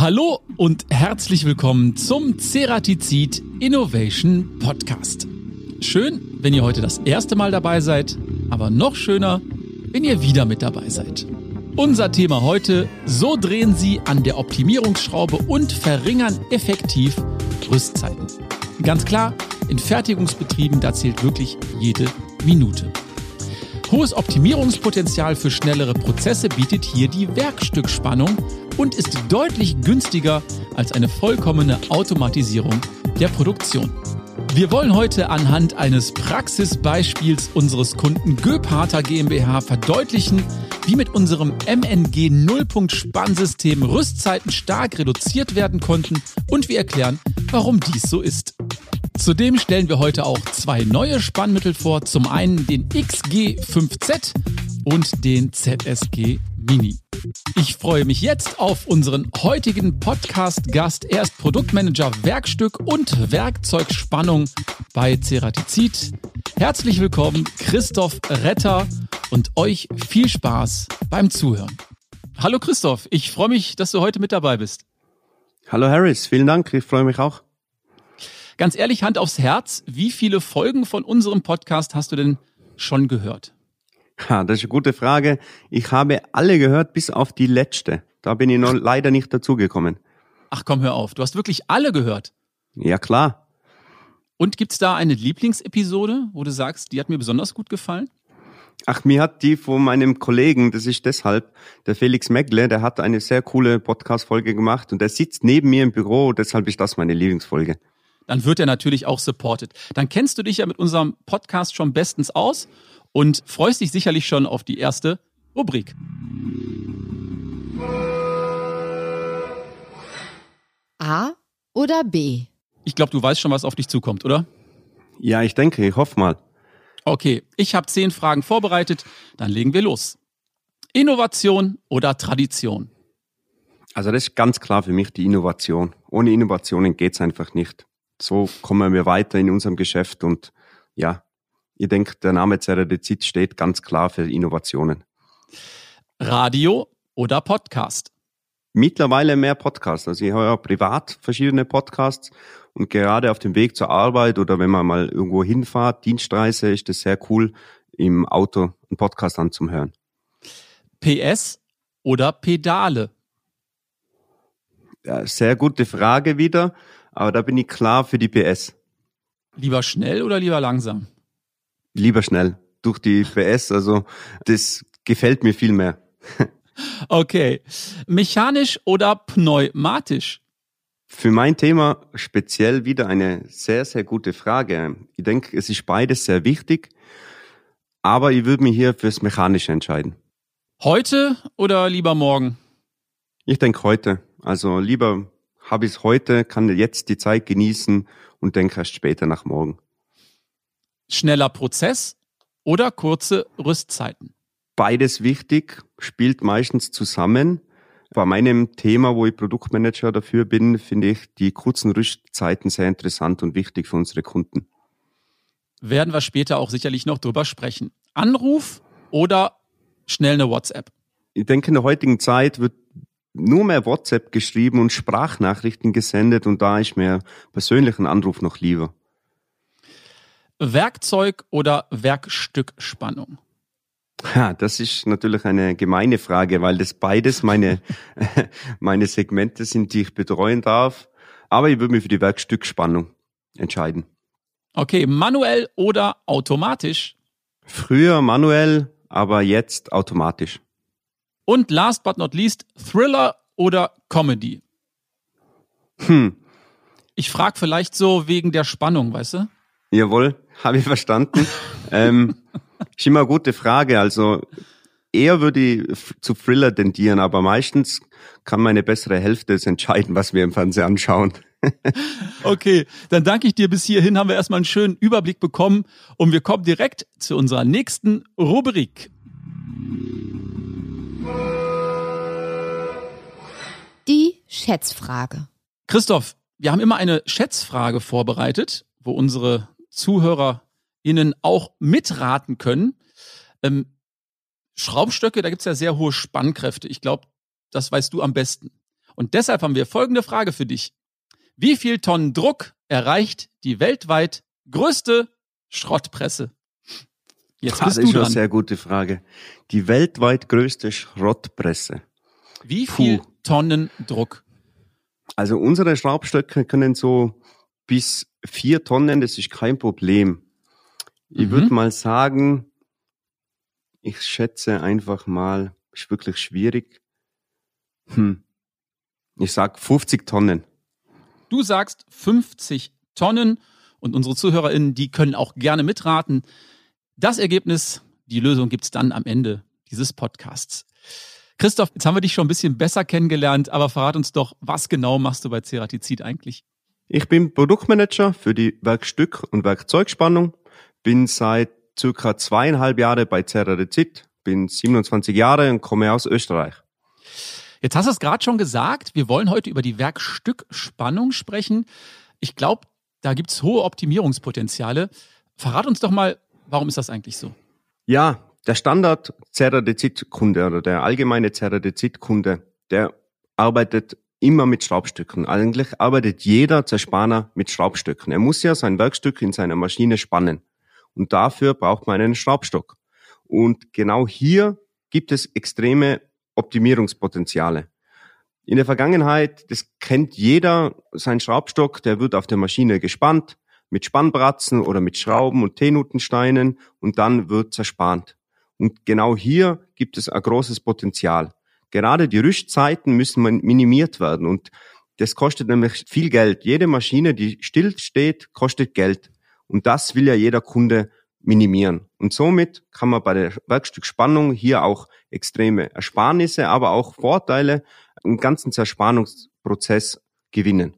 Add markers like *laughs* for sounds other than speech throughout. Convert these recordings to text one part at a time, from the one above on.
Hallo und herzlich willkommen zum Ceratizid Innovation Podcast. Schön, wenn ihr heute das erste Mal dabei seid, aber noch schöner, wenn ihr wieder mit dabei seid. Unser Thema heute, so drehen Sie an der Optimierungsschraube und verringern effektiv Rüstzeiten. Ganz klar, in Fertigungsbetrieben, da zählt wirklich jede Minute. Hohes Optimierungspotenzial für schnellere Prozesse bietet hier die Werkstückspannung und ist deutlich günstiger als eine vollkommene Automatisierung der Produktion. Wir wollen heute anhand eines Praxisbeispiels unseres Kunden Göpharter GmbH verdeutlichen, wie mit unserem MNG Nullpunkt-Spannsystem Rüstzeiten stark reduziert werden konnten und wir erklären, warum dies so ist. Zudem stellen wir heute auch zwei neue Spannmittel vor. Zum einen den XG5Z und den ZSG Mini. Ich freue mich jetzt auf unseren heutigen Podcast-Gast. Er ist Produktmanager Werkstück und Werkzeugspannung bei Ceratizid. Herzlich willkommen, Christoph Retter und euch viel Spaß beim Zuhören. Hallo Christoph, ich freue mich, dass du heute mit dabei bist. Hallo Harris, vielen Dank, ich freue mich auch. Ganz ehrlich, Hand aufs Herz, wie viele Folgen von unserem Podcast hast du denn schon gehört? Ha, das ist eine gute Frage. Ich habe alle gehört, bis auf die letzte. Da bin ich noch leider nicht dazugekommen. Ach komm, hör auf. Du hast wirklich alle gehört. Ja, klar. Und gibt's da eine Lieblingsepisode, wo du sagst, die hat mir besonders gut gefallen? Ach, mir hat die von meinem Kollegen, das ist deshalb, der Felix Megle, der hat eine sehr coole Podcast-Folge gemacht und der sitzt neben mir im Büro, deshalb ist das meine Lieblingsfolge dann wird er natürlich auch supported. Dann kennst du dich ja mit unserem Podcast schon bestens aus und freust dich sicherlich schon auf die erste Rubrik. A oder B? Ich glaube, du weißt schon, was auf dich zukommt, oder? Ja, ich denke, ich hoffe mal. Okay, ich habe zehn Fragen vorbereitet, dann legen wir los. Innovation oder Tradition? Also das ist ganz klar für mich die Innovation. Ohne Innovationen geht's einfach nicht so kommen wir weiter in unserem Geschäft und ja, ich denke, der Name Ceradizid steht ganz klar für Innovationen. Radio oder Podcast? Mittlerweile mehr Podcasts. Also ich höre privat verschiedene Podcasts und gerade auf dem Weg zur Arbeit oder wenn man mal irgendwo hinfahrt, Dienstreise, ist es sehr cool, im Auto einen Podcast anzuhören. PS oder Pedale? Ja, sehr gute Frage wieder. Aber da bin ich klar für die PS. Lieber schnell oder lieber langsam? Lieber schnell. Durch die PS, also das gefällt mir viel mehr. *laughs* okay. Mechanisch oder pneumatisch? Für mein Thema speziell wieder eine sehr, sehr gute Frage. Ich denke, es ist beides sehr wichtig, aber ich würde mich hier fürs Mechanische entscheiden. Heute oder lieber morgen? Ich denke heute. Also lieber habe ich es heute, kann jetzt die Zeit genießen und denke erst später nach morgen. Schneller Prozess oder kurze Rüstzeiten? Beides wichtig, spielt meistens zusammen. Bei meinem Thema, wo ich Produktmanager dafür bin, finde ich die kurzen Rüstzeiten sehr interessant und wichtig für unsere Kunden. Werden wir später auch sicherlich noch drüber sprechen. Anruf oder schnell eine WhatsApp? Ich denke, in der heutigen Zeit wird nur mehr WhatsApp geschrieben und Sprachnachrichten gesendet und da ist mir persönlichen Anruf noch lieber. Werkzeug oder Werkstückspannung? Ja, das ist natürlich eine gemeine Frage, weil das beides meine, *laughs* meine Segmente sind, die ich betreuen darf. Aber ich würde mich für die Werkstückspannung entscheiden. Okay, manuell oder automatisch? Früher manuell, aber jetzt automatisch. Und last but not least, Thriller oder Comedy? Hm. Ich frage vielleicht so wegen der Spannung, weißt du? Jawohl, habe ich verstanden. ähm, ist immer eine gute Frage. Also eher würde ich zu Thriller tendieren, aber meistens kann meine bessere Hälfte es entscheiden, was wir im Fernsehen anschauen. *laughs* okay, dann danke ich dir. Bis hierhin haben wir erstmal einen schönen Überblick bekommen und wir kommen direkt zu unserer nächsten Rubrik. Die Schätzfrage. Christoph, wir haben immer eine Schätzfrage vorbereitet, wo unsere ZuhörerInnen auch mitraten können. Ähm, Schraubstöcke, da gibt es ja sehr hohe Spannkräfte. Ich glaube, das weißt du am besten. Und deshalb haben wir folgende Frage für dich. Wie viel Tonnen Druck erreicht die weltweit größte Schrottpresse? Jetzt bist das ist du eine sehr gute Frage. Die weltweit größte Schrottpresse. Wie viel Puh. Tonnen Druck? Also unsere Schraubstöcke können so bis vier Tonnen, das ist kein Problem. Ich mhm. würde mal sagen, ich schätze einfach mal, ist wirklich schwierig. Hm. Ich sag 50 Tonnen. Du sagst 50 Tonnen und unsere ZuhörerInnen, die können auch gerne mitraten. Das Ergebnis, die Lösung gibt's dann am Ende dieses Podcasts. Christoph, jetzt haben wir dich schon ein bisschen besser kennengelernt, aber verrat uns doch, was genau machst du bei Ceratizid eigentlich? Ich bin Produktmanager für die Werkstück- und Werkzeugspannung, bin seit circa zweieinhalb Jahre bei Ceratizid, bin 27 Jahre und komme aus Österreich. Jetzt hast du es gerade schon gesagt, wir wollen heute über die Werkstückspannung sprechen. Ich glaube, da gibt es hohe Optimierungspotenziale. Verrat uns doch mal, warum ist das eigentlich so? Ja, der Standard Ceradizid-Kunde oder der allgemeine Ceradizid-Kunde, der arbeitet immer mit Schraubstücken. Eigentlich arbeitet jeder Zerspanner mit Schraubstücken. Er muss ja sein Werkstück in seiner Maschine spannen. Und dafür braucht man einen Schraubstock. Und genau hier gibt es extreme Optimierungspotenziale. In der Vergangenheit, das kennt jeder, sein Schraubstock, der wird auf der Maschine gespannt mit Spannbratzen oder mit Schrauben und T-Nutensteinen und dann wird zerspannt. Und genau hier gibt es ein großes Potenzial. Gerade die Rüstzeiten müssen minimiert werden und das kostet nämlich viel Geld. Jede Maschine, die still steht, kostet Geld. Und das will ja jeder Kunde minimieren. Und somit kann man bei der Werkstückspannung hier auch extreme Ersparnisse, aber auch Vorteile im ganzen Zerspannungsprozess gewinnen.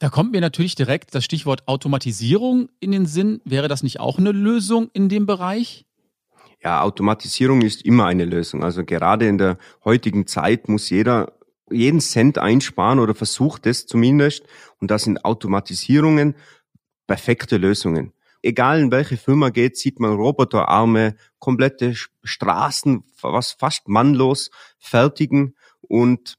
Da kommt mir natürlich direkt das Stichwort Automatisierung in den Sinn. Wäre das nicht auch eine Lösung in dem Bereich? Ja, Automatisierung ist immer eine Lösung. Also gerade in der heutigen Zeit muss jeder jeden Cent einsparen oder versucht es zumindest. Und das sind Automatisierungen perfekte Lösungen. Egal in welche Firma geht, sieht man Roboterarme, komplette Straßen, was fast mannlos fertigen und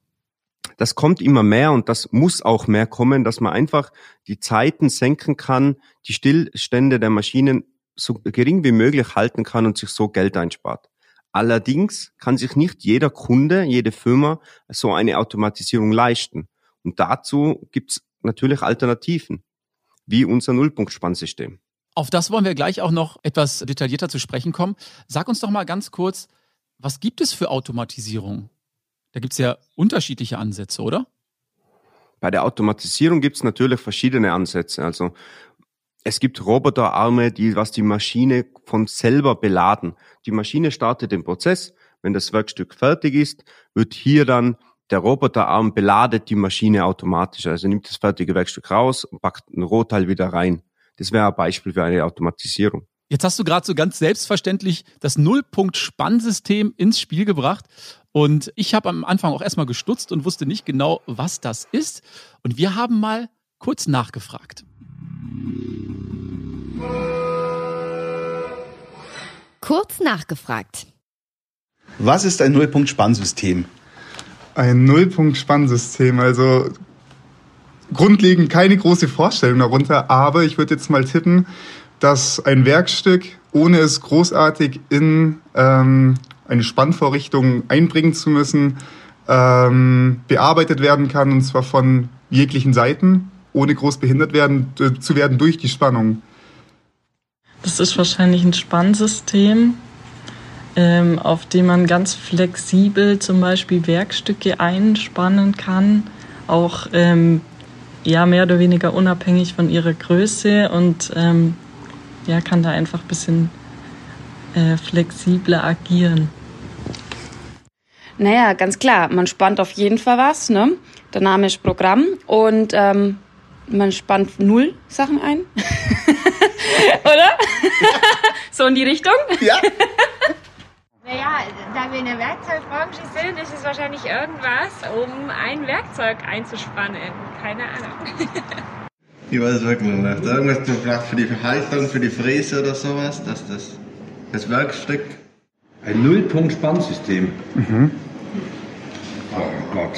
das kommt immer mehr und das muss auch mehr kommen, dass man einfach die Zeiten senken kann, die Stillstände der Maschinen so gering wie möglich halten kann und sich so Geld einspart. Allerdings kann sich nicht jeder Kunde, jede Firma so eine Automatisierung leisten. Und dazu gibt es natürlich Alternativen, wie unser Nullpunktspannsystem. Auf das wollen wir gleich auch noch etwas detaillierter zu sprechen kommen. Sag uns doch mal ganz kurz, was gibt es für Automatisierung? Da gibt es ja unterschiedliche Ansätze, oder? Bei der Automatisierung gibt es natürlich verschiedene Ansätze. Also es gibt Roboterarme, die was die Maschine von selber beladen. Die Maschine startet den Prozess. Wenn das Werkstück fertig ist, wird hier dann der Roboterarm beladet die Maschine automatisch. Also nimmt das fertige Werkstück raus und packt ein Rohteil wieder rein. Das wäre ein Beispiel für eine Automatisierung. Jetzt hast du gerade so ganz selbstverständlich das Nullpunkt-Spannsystem ins Spiel gebracht. Und ich habe am Anfang auch erstmal gestutzt und wusste nicht genau, was das ist. Und wir haben mal kurz nachgefragt. Kurz nachgefragt. Was ist ein Nullpunkt-Spannsystem? Ein Nullpunkt-Spannsystem, also grundlegend keine große Vorstellung darunter, aber ich würde jetzt mal tippen, dass ein Werkstück, ohne es großartig in ähm, eine Spannvorrichtung einbringen zu müssen, ähm, bearbeitet werden kann, und zwar von jeglichen Seiten, ohne groß behindert werden, zu werden durch die Spannung. Das ist wahrscheinlich ein Spannsystem, ähm, auf dem man ganz flexibel zum Beispiel Werkstücke einspannen kann, auch ähm, ja, mehr oder weniger unabhängig von ihrer Größe und ähm, ja, kann da einfach ein bisschen äh, flexibler agieren. Naja, ganz klar, man spannt auf jeden Fall was. Ne? Der Name ist Programm und ähm, man spannt null Sachen ein. *laughs* *laughs* Oder? *laughs* so in die Richtung? Ja. *laughs* Naja, da wir in der Werkzeugbranche sind, ist es wahrscheinlich irgendwas, um ein Werkzeug einzuspannen. Keine Ahnung. ich weiß es wirklich nicht. Irgendwas vielleicht für die Haltung, für die Fräse oder sowas, dass das, das Werkstück. Ein Nullpunkt-Spannsystem. Mhm. Gott.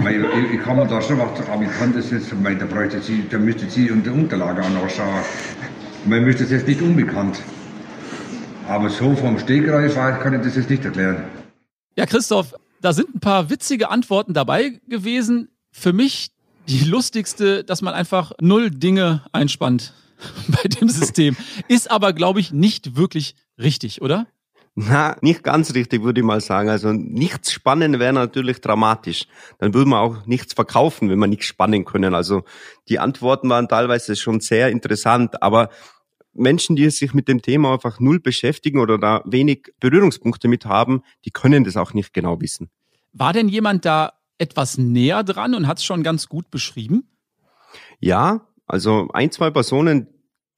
ich, ich, kann mir da schon was, aber ich kann das jetzt, da bräuchte Sie, da müsste Sie in der Unterlage auch noch schauen. Man müsste das jetzt nicht unbekannt. Aber so vom Stegreif kann ich das jetzt nicht erklären. Ja, Christoph, da sind ein paar witzige Antworten dabei gewesen. Für mich die lustigste, dass man einfach null Dinge einspannt *laughs* bei dem System. Ist aber, glaube ich, nicht wirklich richtig, oder? Na, nicht ganz richtig, würde ich mal sagen. Also nichts spannen wäre natürlich dramatisch. Dann würde man auch nichts verkaufen, wenn man nichts spannen können. Also die Antworten waren teilweise schon sehr interessant, aber Menschen, die sich mit dem Thema einfach null beschäftigen oder da wenig Berührungspunkte mit haben, die können das auch nicht genau wissen. War denn jemand da etwas näher dran und hat es schon ganz gut beschrieben? Ja, also ein, zwei Personen,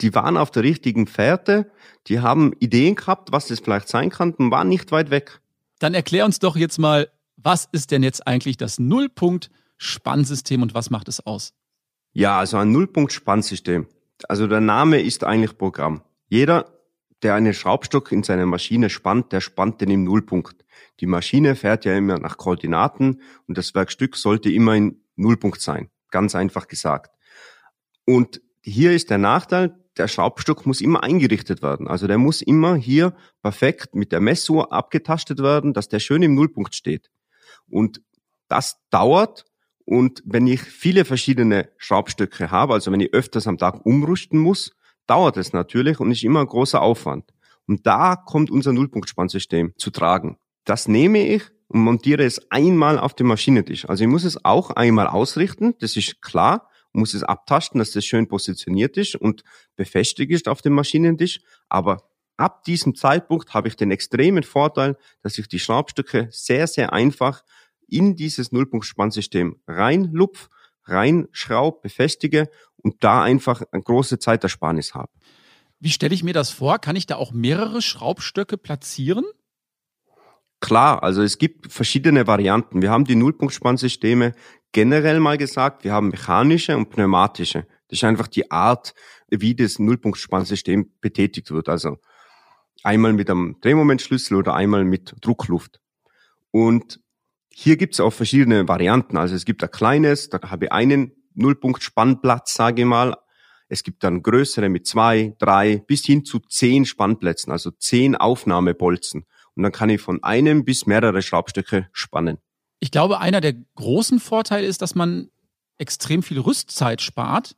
die waren auf der richtigen Fährte, die haben Ideen gehabt, was das vielleicht sein kann und waren nicht weit weg. Dann erklär uns doch jetzt mal, was ist denn jetzt eigentlich das Nullpunkt-Spannsystem und was macht es aus? Ja, also ein Nullpunkt-Spannsystem. Also der Name ist eigentlich Programm. Jeder, der einen Schraubstock in seine Maschine spannt, der spannt den im Nullpunkt. Die Maschine fährt ja immer nach Koordinaten und das Werkstück sollte immer in Nullpunkt sein. Ganz einfach gesagt. Und hier ist der Nachteil, der Schraubstock muss immer eingerichtet werden. Also der muss immer hier perfekt mit der Messuhr abgetastet werden, dass der schön im Nullpunkt steht. Und das dauert und wenn ich viele verschiedene Schraubstöcke habe, also wenn ich öfters am Tag umrüsten muss, dauert es natürlich und ist immer ein großer Aufwand. Und da kommt unser Nullpunktspannsystem zu tragen. Das nehme ich und montiere es einmal auf dem Maschinentisch. Also ich muss es auch einmal ausrichten, das ist klar, muss es abtasten, dass das schön positioniert ist und befestigt ist auf dem Maschinentisch. Aber ab diesem Zeitpunkt habe ich den extremen Vorteil, dass ich die Schraubstücke sehr, sehr einfach in dieses Nullpunktspannsystem reinlupf, reinschraub, befestige und da einfach eine große Zeitersparnis habe. Wie stelle ich mir das vor? Kann ich da auch mehrere Schraubstöcke platzieren? Klar, also es gibt verschiedene Varianten. Wir haben die Nullpunktspannsysteme generell mal gesagt, wir haben mechanische und pneumatische. Das ist einfach die Art, wie das Nullpunktspannsystem betätigt wird. Also einmal mit einem Drehmomentschlüssel oder einmal mit Druckluft. Und hier gibt es auch verschiedene Varianten. Also es gibt ein kleines, da habe ich einen Nullpunkt-Spannplatz, sage ich mal. Es gibt dann größere mit zwei, drei, bis hin zu zehn Spannplätzen, also zehn Aufnahmebolzen. Und dann kann ich von einem bis mehrere Schraubstöcke spannen. Ich glaube, einer der großen Vorteile ist, dass man extrem viel Rüstzeit spart.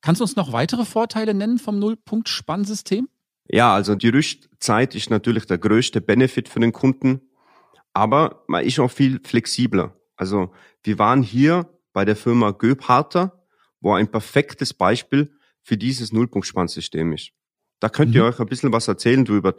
Kannst du uns noch weitere Vorteile nennen vom Nullpunkt-Spannsystem? Ja, also die Rüstzeit ist natürlich der größte Benefit für den Kunden aber man ist auch viel flexibler. Also wir waren hier bei der Firma Göbharter, wo ein perfektes Beispiel für dieses Nullpunktspannsystem ist. Da könnt mhm. ihr euch ein bisschen was erzählen drüber.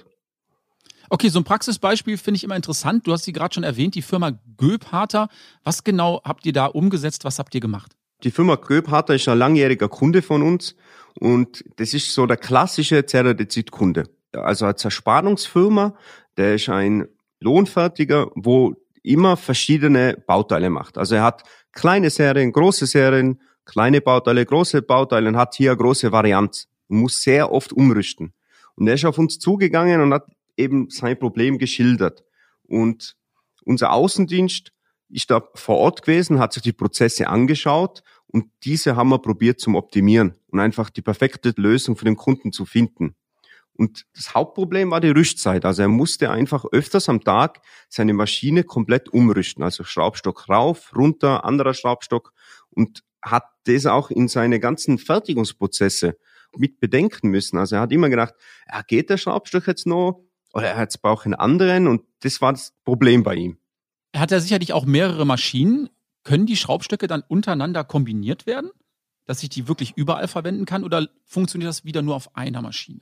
Okay, so ein Praxisbeispiel finde ich immer interessant. Du hast sie gerade schon erwähnt, die Firma Göbharter. Was genau habt ihr da umgesetzt? Was habt ihr gemacht? Die Firma Göbharter ist ein langjähriger Kunde von uns und das ist so der klassische Ceradizid-Kunde. Also eine Zerspannungsfirma, der ist ein Lohnfertiger, wo immer verschiedene Bauteile macht. Also er hat kleine Serien, große Serien, kleine Bauteile, große Bauteile und hat hier eine große Varianz muss sehr oft umrüsten. Und er ist auf uns zugegangen und hat eben sein Problem geschildert. Und unser Außendienst ist da vor Ort gewesen, hat sich die Prozesse angeschaut und diese haben wir probiert zum Optimieren und einfach die perfekte Lösung für den Kunden zu finden. Und das Hauptproblem war die Rüstzeit. Also er musste einfach öfters am Tag seine Maschine komplett umrüsten. Also Schraubstock rauf, runter, anderer Schraubstock und hat das auch in seine ganzen Fertigungsprozesse mit bedenken müssen. Also er hat immer gedacht, ja, geht der Schraubstock jetzt noch? Oder er jetzt braucht einen anderen und das war das Problem bei ihm. Er hat ja sicherlich auch mehrere Maschinen. Können die Schraubstöcke dann untereinander kombiniert werden? Dass ich die wirklich überall verwenden kann oder funktioniert das wieder nur auf einer Maschine?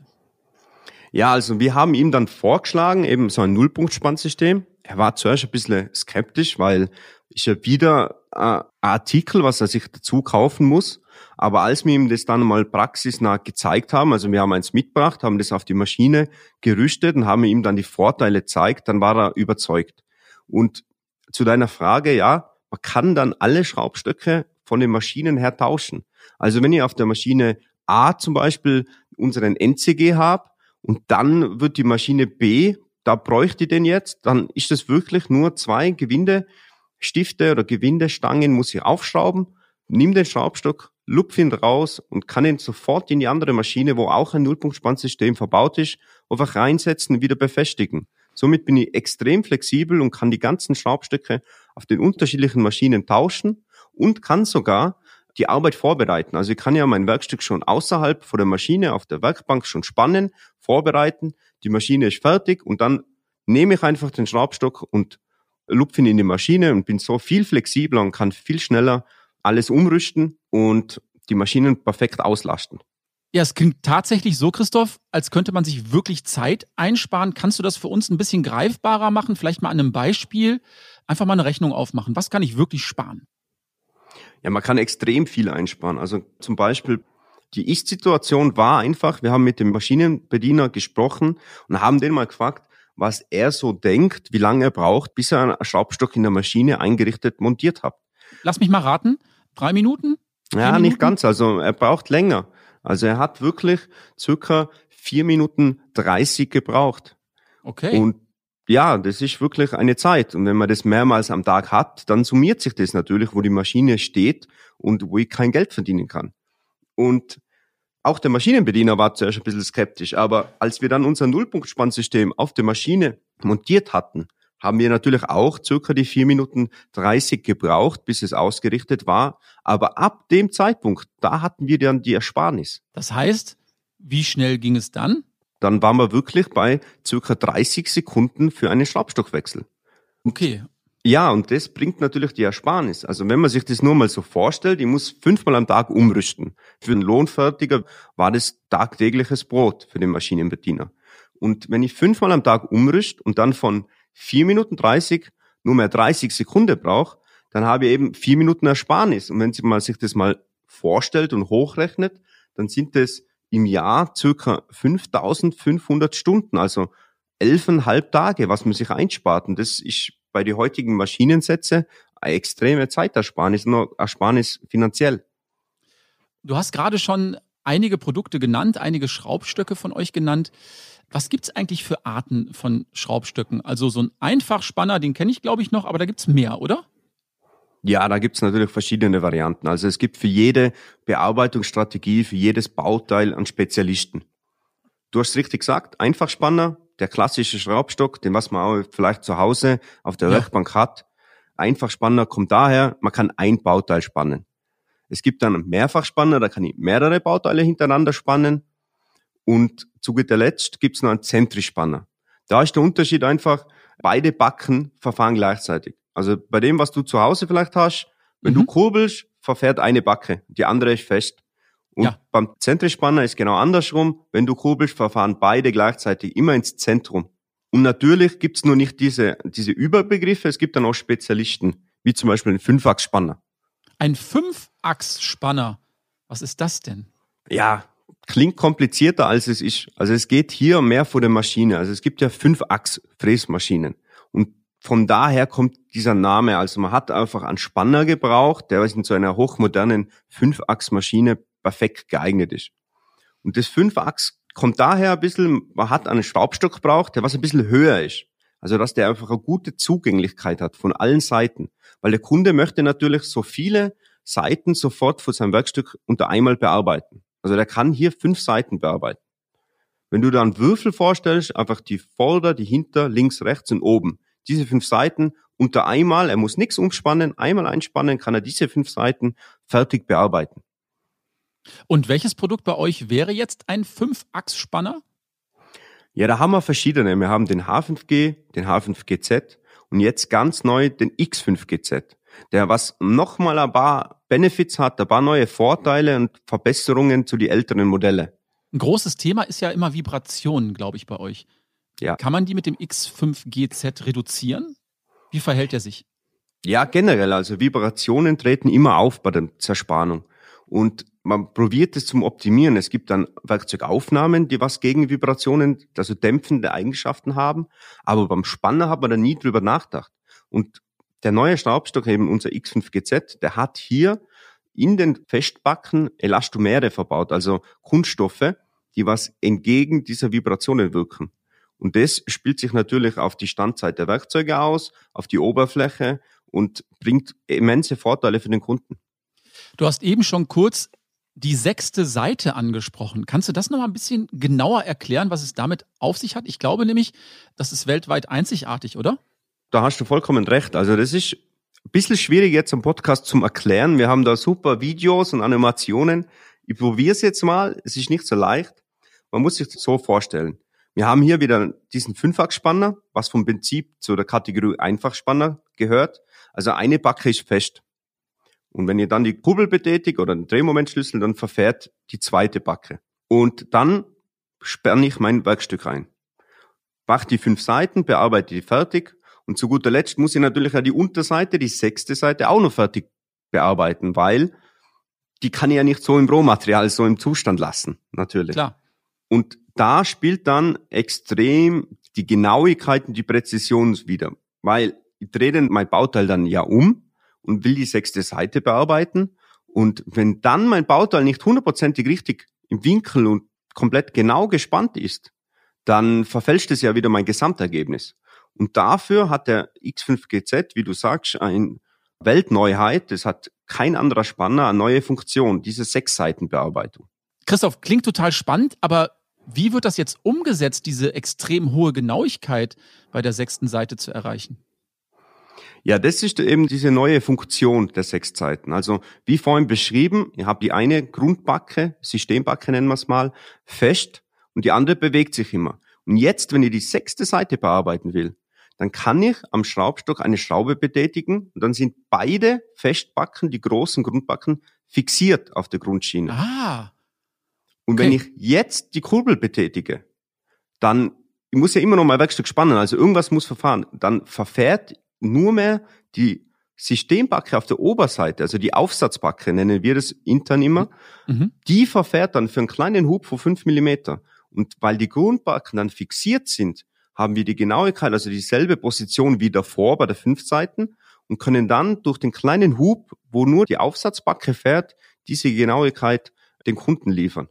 Ja, also wir haben ihm dann vorgeschlagen, eben so ein Nullpunktspannsystem. Er war zuerst ein bisschen skeptisch, weil ich ja wieder äh, ein Artikel, was er sich dazu kaufen muss. Aber als wir ihm das dann mal praxisnah gezeigt haben, also wir haben eins mitgebracht, haben das auf die Maschine gerüstet und haben ihm dann die Vorteile gezeigt, dann war er überzeugt. Und zu deiner Frage, ja, man kann dann alle Schraubstöcke von den Maschinen her tauschen. Also wenn ich auf der Maschine A zum Beispiel unseren NCG habe, und dann wird die Maschine B, da bräuchte ich den jetzt, dann ist es wirklich nur zwei Gewinde Stifte oder Gewindestangen muss ich aufschrauben, nimm den Schraubstock, lupf ihn raus und kann ihn sofort in die andere Maschine, wo auch ein Nullpunktspannsystem verbaut ist, einfach reinsetzen und wieder befestigen. Somit bin ich extrem flexibel und kann die ganzen Schraubstöcke auf den unterschiedlichen Maschinen tauschen und kann sogar die Arbeit vorbereiten. Also ich kann ja mein Werkstück schon außerhalb von der Maschine auf der Werkbank schon spannen, vorbereiten. Die Maschine ist fertig und dann nehme ich einfach den Schraubstock und lupfe ihn in die Maschine und bin so viel flexibler und kann viel schneller alles umrüsten und die Maschinen perfekt auslasten. Ja, es klingt tatsächlich so, Christoph, als könnte man sich wirklich Zeit einsparen. Kannst du das für uns ein bisschen greifbarer machen? Vielleicht mal an einem Beispiel einfach mal eine Rechnung aufmachen. Was kann ich wirklich sparen? Ja, man kann extrem viel einsparen. Also zum Beispiel die Ist-Situation war einfach, wir haben mit dem Maschinenbediener gesprochen und haben den mal gefragt, was er so denkt, wie lange er braucht, bis er einen Schraubstock in der Maschine eingerichtet montiert hat. Lass mich mal raten. Drei Minuten? Ja, Minuten? nicht ganz. Also er braucht länger. Also er hat wirklich circa vier Minuten dreißig gebraucht. Okay. Und ja, das ist wirklich eine Zeit. Und wenn man das mehrmals am Tag hat, dann summiert sich das natürlich, wo die Maschine steht und wo ich kein Geld verdienen kann. Und auch der Maschinenbediener war zuerst ein bisschen skeptisch, aber als wir dann unser Nullpunktspannsystem auf der Maschine montiert hatten, haben wir natürlich auch circa die vier Minuten dreißig gebraucht, bis es ausgerichtet war. Aber ab dem Zeitpunkt, da hatten wir dann die Ersparnis. Das heißt, wie schnell ging es dann? Dann waren wir wirklich bei circa 30 Sekunden für einen Schraubstockwechsel. Okay. Ja, und das bringt natürlich die Ersparnis. Also wenn man sich das nur mal so vorstellt, ich muss fünfmal am Tag umrüsten. Für einen Lohnfertiger war das tagtägliches Brot für den Maschinenbediener. Und wenn ich fünfmal am Tag umrüst und dann von 4 Minuten 30 nur mehr 30 Sekunden brauche, dann habe ich eben 4 Minuten Ersparnis. Und wenn man sich das mal vorstellt und hochrechnet, dann sind das im Jahr circa 5500 Stunden, also elfeinhalb Tage, was man sich einspart. Und das ist bei den heutigen Maschinensätze eine extreme Zeitersparnis, nur Ersparnis finanziell. Du hast gerade schon einige Produkte genannt, einige Schraubstöcke von euch genannt. Was gibt's eigentlich für Arten von Schraubstöcken? Also so ein Einfachspanner, den kenne ich glaube ich noch, aber da gibt's mehr, oder? Ja, da gibt's natürlich verschiedene Varianten. Also es gibt für jede Bearbeitungsstrategie, für jedes Bauteil einen Spezialisten. Du hast richtig gesagt, Einfachspanner, der klassische Schraubstock, den was man auch vielleicht zu Hause auf der ja. Werkbank hat. Einfachspanner kommt daher, man kann ein Bauteil spannen. Es gibt dann einen Mehrfachspanner, da kann ich mehrere Bauteile hintereinander spannen. Und zu guter Letzt gibt's noch einen Zentrischspanner. Da ist der Unterschied einfach, beide Backen verfahren gleichzeitig. Also bei dem, was du zu Hause vielleicht hast, wenn mhm. du kurbelst, verfährt eine Backe, die andere ist fest. Und ja. beim Zentrischspanner ist genau andersrum. Wenn du kurbelst, verfahren beide gleichzeitig immer ins Zentrum. Und natürlich gibt's nur nicht diese, diese Überbegriffe, es gibt dann auch Spezialisten, wie zum Beispiel einen Fünfachsspanner. Ein Fünfachsspanner, was ist das denn? Ja, klingt komplizierter als es ist. Also es geht hier mehr vor der Maschine. Also es gibt ja fünf Achs-Fräsmaschinen. Und von daher kommt dieser Name. Also man hat einfach einen Spanner gebraucht, der in so einer hochmodernen Fünfachs-Maschine perfekt geeignet ist. Und das Fünfachs kommt daher ein bisschen, man hat einen Schraubstock gebraucht, der was ein bisschen höher ist. Also dass der einfach eine gute Zugänglichkeit hat von allen Seiten. Weil der Kunde möchte natürlich so viele Seiten sofort von seinem Werkstück unter einmal bearbeiten. Also der kann hier fünf Seiten bearbeiten. Wenn du da einen Würfel vorstellst, einfach die Vorder, die Hinter, links, rechts und oben. Diese fünf Seiten unter einmal, er muss nichts umspannen, einmal einspannen, kann er diese fünf Seiten fertig bearbeiten. Und welches Produkt bei euch wäre jetzt ein Fünf-Achs-Spanner? Ja, da haben wir verschiedene. Wir haben den H5G, den H5GZ und jetzt ganz neu den X5GZ der was nochmal ein paar Benefits hat, ein paar neue Vorteile und Verbesserungen zu die älteren Modelle. Ein großes Thema ist ja immer Vibrationen, glaube ich, bei euch. Ja. Kann man die mit dem X5GZ reduzieren? Wie verhält er sich? Ja, generell, also Vibrationen treten immer auf bei der Zerspannung. Und man probiert es zum Optimieren. Es gibt dann Werkzeugaufnahmen, die was gegen Vibrationen, also dämpfende Eigenschaften haben. Aber beim Spanner hat man da nie drüber nachgedacht. Und der neue Schraubstock, eben unser X5GZ, der hat hier in den Festbacken Elastomere verbaut, also Kunststoffe, die was entgegen dieser Vibrationen wirken. Und das spielt sich natürlich auf die Standzeit der Werkzeuge aus, auf die Oberfläche und bringt immense Vorteile für den Kunden. Du hast eben schon kurz die sechste Seite angesprochen. Kannst du das noch mal ein bisschen genauer erklären, was es damit auf sich hat? Ich glaube nämlich, das ist weltweit einzigartig, oder? Da hast du vollkommen recht. Also das ist ein bisschen schwierig jetzt im Podcast zum Erklären. Wir haben da super Videos und Animationen. Ich probiere es jetzt mal. Es ist nicht so leicht. Man muss sich das so vorstellen. Wir haben hier wieder diesen Fünffachspanner, was vom Prinzip zu der Kategorie Einfachspanner gehört. Also eine Backe ist fest. Und wenn ihr dann die Kurbel betätigt oder den Drehmomentschlüssel, dann verfährt die zweite Backe. Und dann sperre ich mein Werkstück rein. Mach die fünf Seiten, bearbeite die fertig. Und zu guter Letzt muss ich natürlich ja die Unterseite, die sechste Seite auch noch fertig bearbeiten, weil die kann ich ja nicht so im Rohmaterial, so im Zustand lassen, natürlich. Klar. Und da spielt dann extrem die Genauigkeit und die Präzision wieder, weil ich drehe dann mein Bauteil dann ja um und will die sechste Seite bearbeiten. Und wenn dann mein Bauteil nicht hundertprozentig richtig im Winkel und komplett genau gespannt ist, dann verfälscht es ja wieder mein Gesamtergebnis. Und dafür hat der X5GZ, wie du sagst, eine Weltneuheit. Das hat kein anderer Spanner eine neue Funktion, diese Sechs-Seiten-Bearbeitung. Christoph, klingt total spannend, aber wie wird das jetzt umgesetzt, diese extrem hohe Genauigkeit bei der sechsten Seite zu erreichen? Ja, das ist eben diese neue Funktion der Sechszeiten. Also wie vorhin beschrieben, ihr habt die eine Grundbacke, Systembacke nennen wir es mal, fest und die andere bewegt sich immer. Und jetzt, wenn ihr die sechste Seite bearbeiten will, dann kann ich am Schraubstock eine Schraube betätigen und dann sind beide Festbacken, die großen Grundbacken, fixiert auf der Grundschiene. Ah. Und wenn ich jetzt die Kurbel betätige, dann, ich muss ja immer noch mein Werkstück spannen, also irgendwas muss verfahren, dann verfährt nur mehr die Systembacke auf der Oberseite, also die Aufsatzbacke nennen wir das intern immer, Mhm. die verfährt dann für einen kleinen Hub von fünf Millimeter. Und weil die Grundbacken dann fixiert sind, haben wir die Genauigkeit, also dieselbe Position wie davor bei der fünf Seiten und können dann durch den kleinen Hub, wo nur die Aufsatzbacke fährt, diese Genauigkeit den Kunden liefern.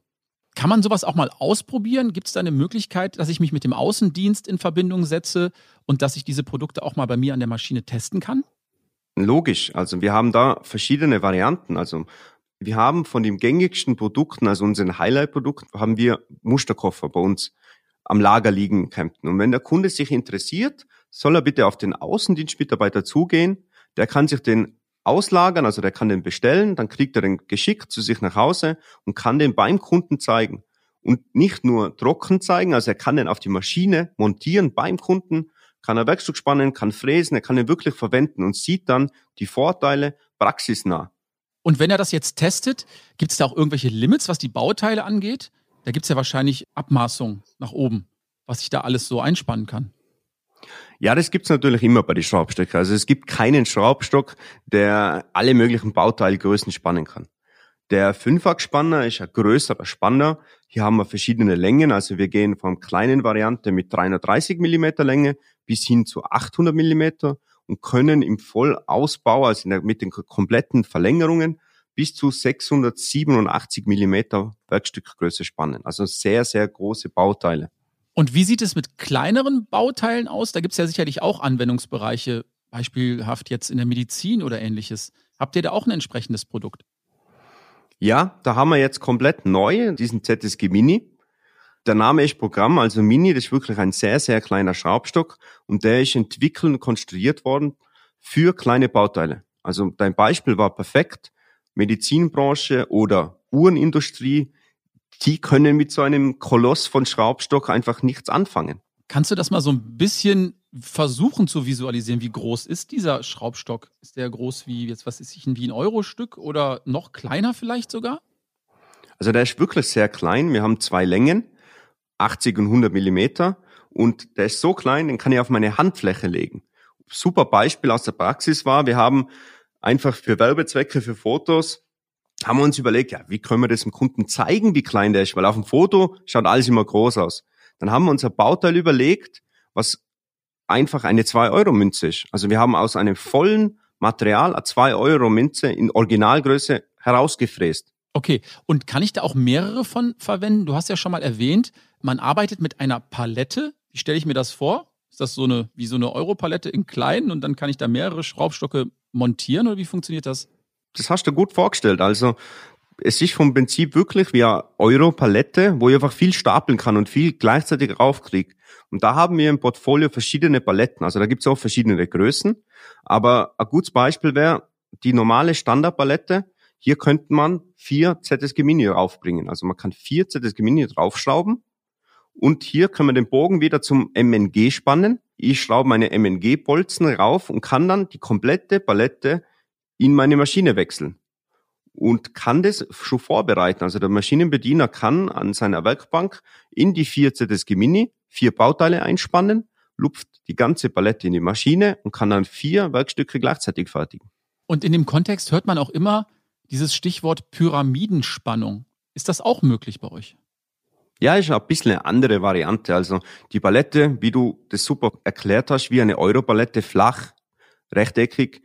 Kann man sowas auch mal ausprobieren? Gibt es da eine Möglichkeit, dass ich mich mit dem Außendienst in Verbindung setze und dass ich diese Produkte auch mal bei mir an der Maschine testen kann? Logisch. Also wir haben da verschiedene Varianten. Also wir haben von den gängigsten Produkten, also unseren Highlight-Produkt, haben wir Musterkoffer bei uns am Lager liegen in Kempten. Und wenn der Kunde sich interessiert, soll er bitte auf den Außendienstmitarbeiter zugehen. Der kann sich den auslagern, also der kann den bestellen, dann kriegt er den geschickt zu sich nach Hause und kann den beim Kunden zeigen. Und nicht nur trocken zeigen, also er kann den auf die Maschine montieren beim Kunden, kann er Werkstück spannen, kann fräsen, er kann ihn wirklich verwenden und sieht dann die Vorteile praxisnah. Und wenn er das jetzt testet, gibt es da auch irgendwelche Limits, was die Bauteile angeht? Da gibt es ja wahrscheinlich Abmaßungen nach oben, was ich da alles so einspannen kann. Ja, das gibt's natürlich immer bei den Schraubstöcken. Also es gibt keinen Schraubstock, der alle möglichen Bauteilgrößen spannen kann. Der Fünffachspanner ist ein größerer Spanner. Hier haben wir verschiedene Längen. Also wir gehen von kleinen Variante mit 330 Millimeter Länge bis hin zu 800 Millimeter und können im Vollausbau, also mit den kompletten Verlängerungen, bis zu 687 Millimeter Werkstückgröße spannen. Also sehr, sehr große Bauteile. Und wie sieht es mit kleineren Bauteilen aus? Da gibt es ja sicherlich auch Anwendungsbereiche, beispielhaft jetzt in der Medizin oder ähnliches. Habt ihr da auch ein entsprechendes Produkt? Ja, da haben wir jetzt komplett neu diesen ZSG Mini. Der Name ist Programm, also Mini, das ist wirklich ein sehr, sehr kleiner Schraubstock und der ist entwickelt und konstruiert worden für kleine Bauteile. Also dein Beispiel war perfekt. Medizinbranche oder Uhrenindustrie, die können mit so einem Koloss von Schraubstock einfach nichts anfangen. Kannst du das mal so ein bisschen versuchen zu visualisieren? Wie groß ist dieser Schraubstock? Ist der groß wie, jetzt was ist ich, wie ein Euro-Stück oder noch kleiner vielleicht sogar? Also der ist wirklich sehr klein. Wir haben zwei Längen, 80 und 100 Millimeter. Und der ist so klein, den kann ich auf meine Handfläche legen. Super Beispiel aus der Praxis war, wir haben einfach für Werbezwecke, für Fotos, haben wir uns überlegt, ja, wie können wir das dem Kunden zeigen, wie klein der ist? Weil auf dem Foto schaut alles immer groß aus. Dann haben wir uns ein Bauteil überlegt, was einfach eine 2-Euro-Münze ist. Also wir haben aus einem vollen Material eine 2-Euro-Münze in Originalgröße herausgefräst. Okay, und kann ich da auch mehrere von verwenden? Du hast ja schon mal erwähnt, man arbeitet mit einer Palette. Wie stelle ich mir das vor? Ist das so eine, wie so eine Europalette in klein und dann kann ich da mehrere Schraubstocke montieren oder wie funktioniert das? Das hast du gut vorgestellt. Also es ist vom Prinzip wirklich wie eine Euro-Palette, wo ich einfach viel stapeln kann und viel gleichzeitig raufkriege. Und da haben wir im Portfolio verschiedene Paletten. Also da gibt es auch verschiedene Größen. Aber ein gutes Beispiel wäre die normale Standardpalette. Hier könnte man vier ZSG Mini raufbringen. Also man kann vier ZSG Mini draufschrauben. Und hier können wir den Bogen wieder zum MNG spannen. Ich schraube meine MNG-Bolzen rauf und kann dann die komplette Palette in meine Maschine wechseln und kann das schon vorbereiten. Also der Maschinenbediener kann an seiner Werkbank in die vier ZSG Mini vier Bauteile einspannen, lupft die ganze Palette in die Maschine und kann dann vier Werkstücke gleichzeitig fertigen. Und in dem Kontext hört man auch immer dieses Stichwort Pyramidenspannung. Ist das auch möglich bei euch? Ja, ist ein bisschen eine andere Variante. Also die Palette, wie du das super erklärt hast, wie eine Europalette, flach, rechteckig,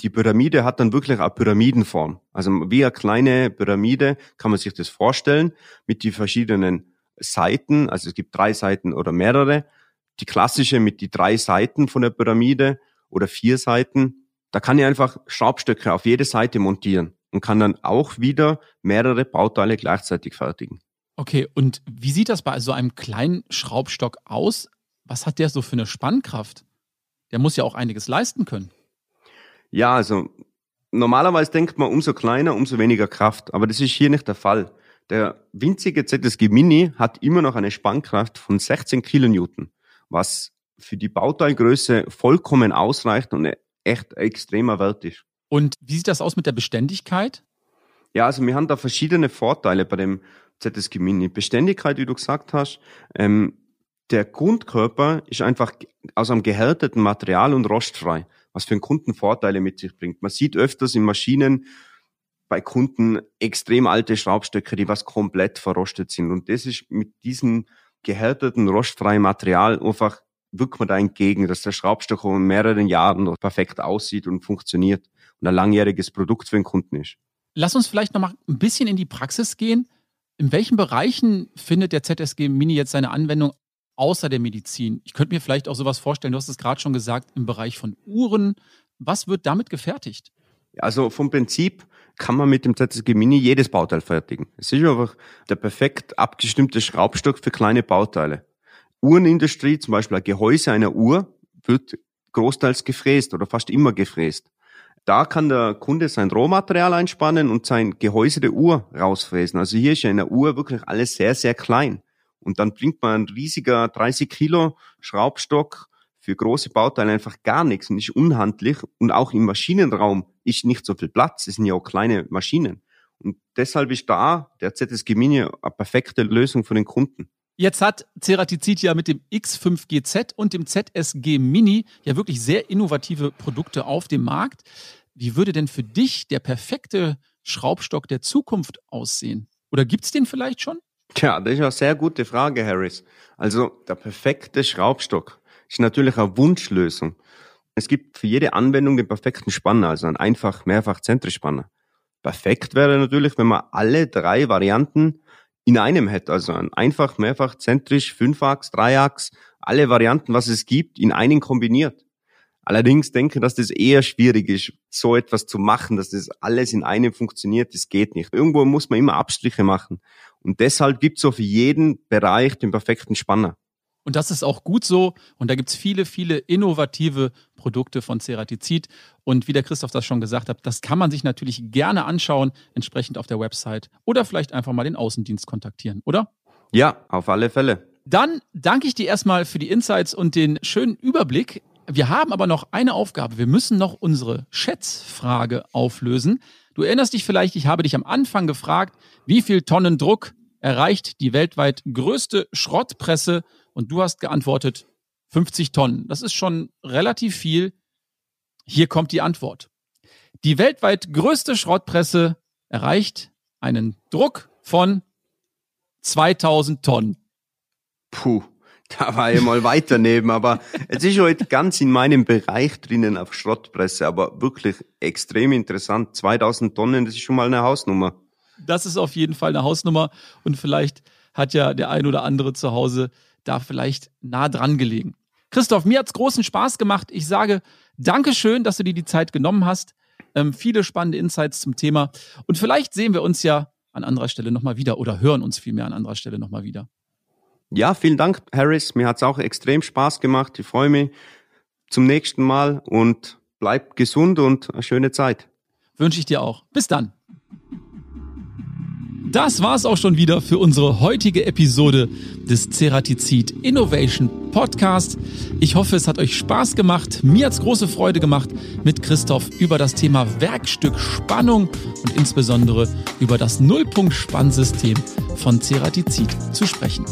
die Pyramide hat dann wirklich eine Pyramidenform. Also wie eine kleine Pyramide kann man sich das vorstellen mit die verschiedenen Seiten. Also es gibt drei Seiten oder mehrere. Die klassische mit die drei Seiten von der Pyramide oder vier Seiten. Da kann ich einfach Schraubstöcke auf jede Seite montieren und kann dann auch wieder mehrere Bauteile gleichzeitig fertigen. Okay, und wie sieht das bei so einem kleinen Schraubstock aus? Was hat der so für eine Spannkraft? Der muss ja auch einiges leisten können. Ja, also normalerweise denkt man, umso kleiner, umso weniger Kraft. Aber das ist hier nicht der Fall. Der winzige ZSG Mini hat immer noch eine Spannkraft von 16 Kilonewton, was für die Bauteilgröße vollkommen ausreicht und echt extremer Wert ist. Und wie sieht das aus mit der Beständigkeit? Ja, also wir haben da verschiedene Vorteile bei dem ZSG Mini. Beständigkeit, wie du gesagt hast, ähm, der Grundkörper ist einfach aus einem gehärteten Material und rostfrei was für einen Kunden Vorteile mit sich bringt. Man sieht öfters in Maschinen bei Kunden extrem alte Schraubstöcke, die was komplett verrostet sind. Und das ist mit diesem gehärteten, rostfreien Material einfach wirkt man da entgegen, dass der Schraubstock in mehreren Jahren perfekt aussieht und funktioniert und ein langjähriges Produkt für den Kunden ist. Lass uns vielleicht noch mal ein bisschen in die Praxis gehen. In welchen Bereichen findet der ZSG Mini jetzt seine Anwendung außer der Medizin? Ich könnte mir vielleicht auch sowas vorstellen, du hast es gerade schon gesagt, im Bereich von Uhren. Was wird damit gefertigt? Also vom Prinzip kann man mit dem ZSG Mini jedes Bauteil fertigen. Es ist einfach der perfekt abgestimmte Schraubstock für kleine Bauteile. Uhrenindustrie, zum Beispiel ein Gehäuse einer Uhr, wird großteils gefräst oder fast immer gefräst. Da kann der Kunde sein Rohmaterial einspannen und sein Gehäuse der Uhr rausfräsen. Also hier ist ja in der Uhr wirklich alles sehr, sehr klein. Und dann bringt man ein riesiger 30 Kilo Schraubstock für große Bauteile einfach gar nichts und ist unhandlich. Und auch im Maschinenraum ist nicht so viel Platz. Es sind ja auch kleine Maschinen. Und deshalb ist da der ZSG Mini eine perfekte Lösung für den Kunden. Jetzt hat Ceratizid ja mit dem X5GZ und dem ZSG Mini ja wirklich sehr innovative Produkte auf dem Markt. Wie würde denn für dich der perfekte Schraubstock der Zukunft aussehen? Oder gibt es den vielleicht schon? Tja, das ist eine sehr gute Frage, Harris. Also der perfekte Schraubstock ist natürlich eine Wunschlösung. Es gibt für jede Anwendung den perfekten Spanner, also einen einfach mehrfach Zentrischspanner. Perfekt wäre natürlich, wenn man alle drei Varianten in einem hätte, also ein einfach, mehrfach, zentrisch, Fünfachs, Dreiachs, alle Varianten, was es gibt, in einen kombiniert. Allerdings denke ich, dass das eher schwierig ist, so etwas zu machen, dass das alles in einem funktioniert. Das geht nicht. Irgendwo muss man immer Abstriche machen. Und deshalb gibt es so für jeden Bereich den perfekten Spanner. Und das ist auch gut so. Und da gibt es viele, viele innovative Produkte von Ceratizid. Und wie der Christoph das schon gesagt hat, das kann man sich natürlich gerne anschauen, entsprechend auf der Website. Oder vielleicht einfach mal den Außendienst kontaktieren, oder? Ja, auf alle Fälle. Dann danke ich dir erstmal für die Insights und den schönen Überblick. Wir haben aber noch eine Aufgabe. Wir müssen noch unsere Schätzfrage auflösen. Du erinnerst dich vielleicht, ich habe dich am Anfang gefragt, wie viel Tonnen Druck erreicht die weltweit größte Schrottpresse? Und du hast geantwortet 50 Tonnen. Das ist schon relativ viel. Hier kommt die Antwort. Die weltweit größte Schrottpresse erreicht einen Druck von 2000 Tonnen. Puh. Da war ich mal weiter neben, aber es ist heute ganz in meinem Bereich drinnen auf Schrottpresse, aber wirklich extrem interessant. 2000 Tonnen, das ist schon mal eine Hausnummer. Das ist auf jeden Fall eine Hausnummer und vielleicht hat ja der ein oder andere zu Hause da vielleicht nah dran gelegen. Christoph, mir hat's großen Spaß gemacht. Ich sage Dankeschön, dass du dir die Zeit genommen hast. Ähm, viele spannende Insights zum Thema. Und vielleicht sehen wir uns ja an anderer Stelle nochmal wieder oder hören uns vielmehr an anderer Stelle nochmal wieder. Ja, vielen Dank, Harris. Mir hat's auch extrem Spaß gemacht. Ich freue mich zum nächsten Mal und bleib gesund und eine schöne Zeit. Wünsche ich dir auch. Bis dann. Das war's auch schon wieder für unsere heutige Episode des Ceratizid Innovation Podcast. Ich hoffe, es hat euch Spaß gemacht. Mir hat's große Freude gemacht, mit Christoph über das Thema Werkstück Spannung und insbesondere über das Nullpunkt-Spannsystem von Ceratizid zu sprechen.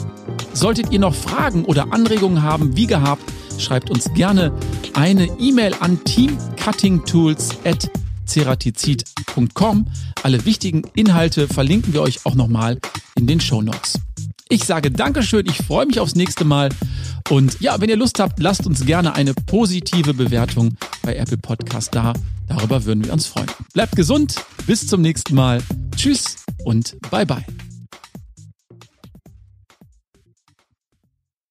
Solltet ihr noch Fragen oder Anregungen haben, wie gehabt, schreibt uns gerne eine E-Mail an teamcuttingtools@ceratizid.com. Alle wichtigen Inhalte verlinken wir euch auch nochmal in den Show Notes. Ich sage Dankeschön, ich freue mich aufs nächste Mal. Und ja, wenn ihr Lust habt, lasst uns gerne eine positive Bewertung bei Apple Podcast da. Darüber würden wir uns freuen. Bleibt gesund, bis zum nächsten Mal. Tschüss und bye bye.